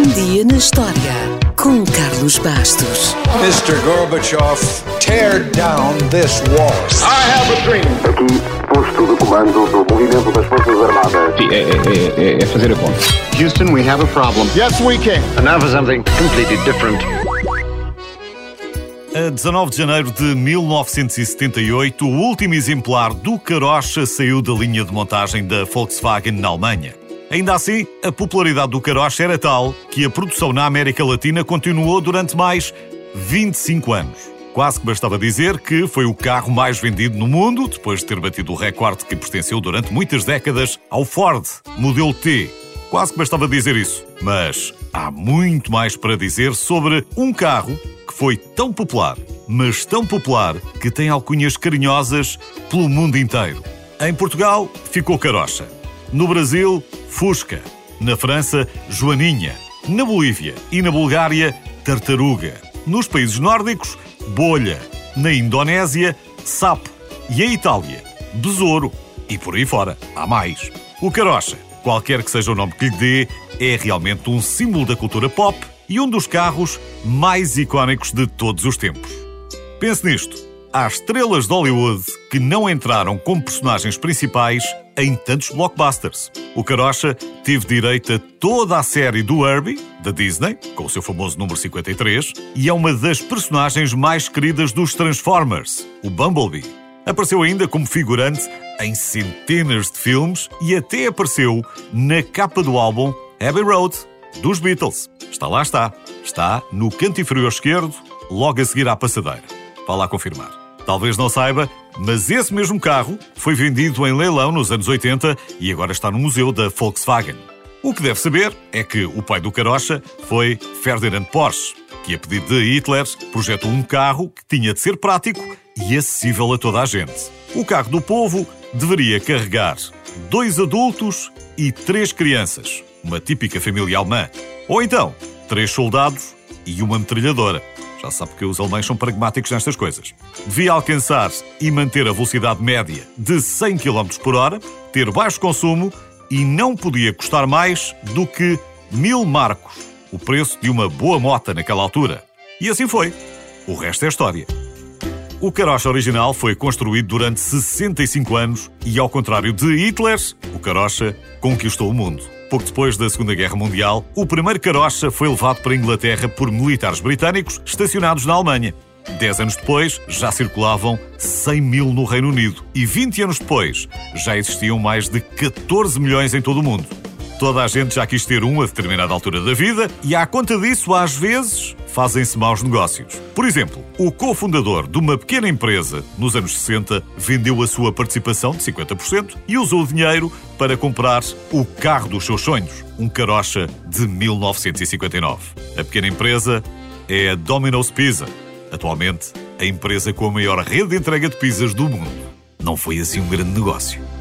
Um dia na história com Carlos Bastos. Mr. Gorbachev, tear down this wall. I have a dream. Aqui, posto de comando do movimento das Forças Armadas. Sim, é, é- é- é fazer a conta. Houston, we have a problem. Yes, we can. And now for something completely different. A 19 de janeiro de 1978, o último exemplar do Carocha saiu da linha de montagem da Volkswagen na Alemanha. Ainda assim, a popularidade do Carocha era tal que a produção na América Latina continuou durante mais 25 anos. Quase que bastava dizer que foi o carro mais vendido no mundo, depois de ter batido o recorde que pertenceu durante muitas décadas ao Ford Modelo T. Quase que bastava dizer isso. Mas há muito mais para dizer sobre um carro que foi tão popular, mas tão popular que tem alcunhas carinhosas pelo mundo inteiro. Em Portugal, ficou Carocha. No Brasil, Fusca. Na França, Joaninha. Na Bolívia e na Bulgária, Tartaruga. Nos países nórdicos, Bolha. Na Indonésia, Sapo. E em Itália, Besouro. E por aí fora, há mais. O Carocha, qualquer que seja o nome que lhe dê, é realmente um símbolo da cultura pop e um dos carros mais icónicos de todos os tempos. Pense nisto. Há estrelas de Hollywood que não entraram como personagens principais em tantos blockbusters. O Carocha teve direito a toda a série do Herbie, da Disney, com o seu famoso número 53, e é uma das personagens mais queridas dos Transformers, o Bumblebee. Apareceu ainda como figurante em centenas de filmes e até apareceu na capa do álbum Abbey Road, dos Beatles. Está lá, está. Está no canto inferior esquerdo, logo a seguir à passadeira. Vá lá confirmar. Talvez não saiba, mas esse mesmo carro foi vendido em leilão nos anos 80 e agora está no museu da Volkswagen. O que deve saber é que o pai do Carocha foi Ferdinand Porsche, que a pedido de Hitler projetou um carro que tinha de ser prático e acessível a toda a gente. O carro do povo deveria carregar dois adultos e três crianças, uma típica família alemã. Ou então, três soldados e uma metralhadora. Já sabe que os alemães são pragmáticos nestas coisas. Devia alcançar e manter a velocidade média de 100 km por hora, ter baixo consumo e não podia custar mais do que mil marcos, o preço de uma boa mota naquela altura. E assim foi. O resto é história. O Carocha original foi construído durante 65 anos e, ao contrário de Hitler, o Carocha conquistou o mundo. Pouco depois da Segunda Guerra Mundial, o primeiro Carocha foi levado para a Inglaterra por militares britânicos estacionados na Alemanha. Dez anos depois, já circulavam 100 mil no Reino Unido. E 20 anos depois, já existiam mais de 14 milhões em todo o mundo. Toda a gente já quis ter um a determinada altura da vida e, à conta disso, às vezes, fazem-se maus negócios. Por exemplo, o cofundador de uma pequena empresa, nos anos 60, vendeu a sua participação de 50% e usou o dinheiro para comprar o carro dos seus sonhos, um Carocha de 1959. A pequena empresa é a Domino's Pizza, atualmente a empresa com a maior rede de entrega de pizzas do mundo. Não foi assim um grande negócio.